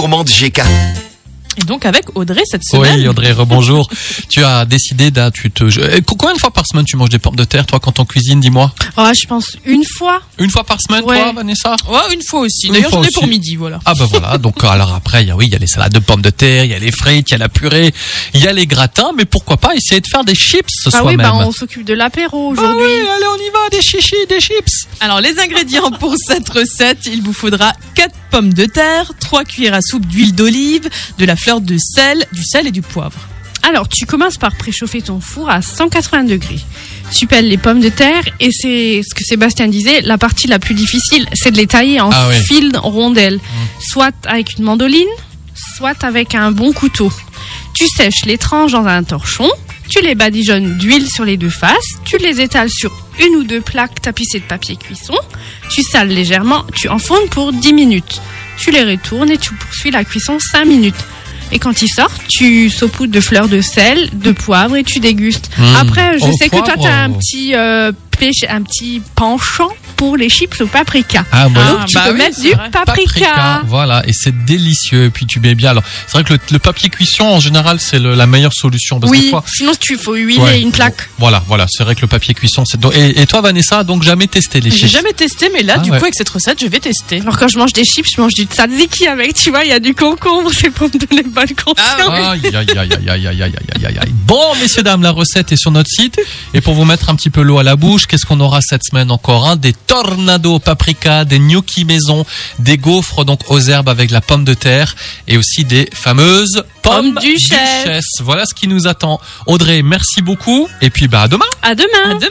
gourmande GK. Et donc avec Audrey cette semaine. Oui, Audrey, rebonjour. tu as décidé, d'un, tu te, je- eh, combien de fois par semaine tu manges des pommes de terre, toi, quand on cuisine, dis-moi? Oh, je pense une fois. Une fois par semaine, Ouais. toi, Vanessa? Ouais, une fois aussi. Une D'ailleurs, j'en ai pour midi, voilà. Ah bah voilà, donc alors après, il y a, oui, il y a les salades de pommes de terre, il y a les frites, il y a la purée, il y a les gratins, mais pourquoi pas essayer de faire des chips Ah oui, soi-même? bah on s'occupe de l'apéro Ah aujourd'hui. oui, allez, on y va, des chichis, des chips Alors les ingrédients pour cette recette, il vous faudra 4 pommes de terre, 3 cuillères à soupe d'huile d'olive, de la fleur de sel, du sel et du poivre. Alors, tu commences par préchauffer ton four à 180 degrés. Tu pelles les pommes de terre et c'est ce que Sébastien disait, la partie la plus difficile, c'est de les tailler en Ah oui. fils rondelles, soit avec une mandoline, soit avec un bon couteau. Tu sèches les tranches dans un torchon, tu les badigeonnes d'huile sur les deux faces, tu les étales sur une ou deux plaques tapissées de papier cuisson, tu sales légèrement, tu enfournes pour 10 minutes. Tu les retournes et tu poursuis la cuisson 5 minutes. Et quand ils sortent, tu saupoudres de fleurs de sel, de poivre et tu dégustes. Mmh. Après, je Au sais que toi, tu as un euh, petit euh, un petit penchant pour les chips au paprika. Ah, bon. Donc, tu bah peux oui, mettre du paprika. paprika. Voilà, et c'est délicieux. Et puis, tu mets bien. Alors, c'est vrai que le, papier cuisson, en général, c'est la meilleure solution. Parce oui, sinon, tu faut huiler une plaque. Voilà, voilà, c'est vrai que le papier cuisson, c'est. Et, toi, Vanessa, donc jamais testé les chips J'ai jamais testé, mais là, ah du coup, avec cette recette, je vais tester. Alors, quand je mange des chips, je mange du tzatziki avec, tu vois, il y a du concombre, c'est pour me donner bonne ah conscience. aïe, aïe, aïe, aïe, aïe, aïe, aïe, aïe. Bon, messieurs, dames, la recette est sur notre site. Et pour vous mettre un petit peu l'eau à la bouche, qu'est-ce qu'on aura cette semaine encore hein? Des tornado paprika, des gnocchi maison, des gaufres donc aux herbes avec la pomme de terre et aussi des fameuses pommes Pommes duchesses. Voilà ce qui nous attend. Audrey, merci beaucoup. Et puis, bah, à demain. À demain. À demain.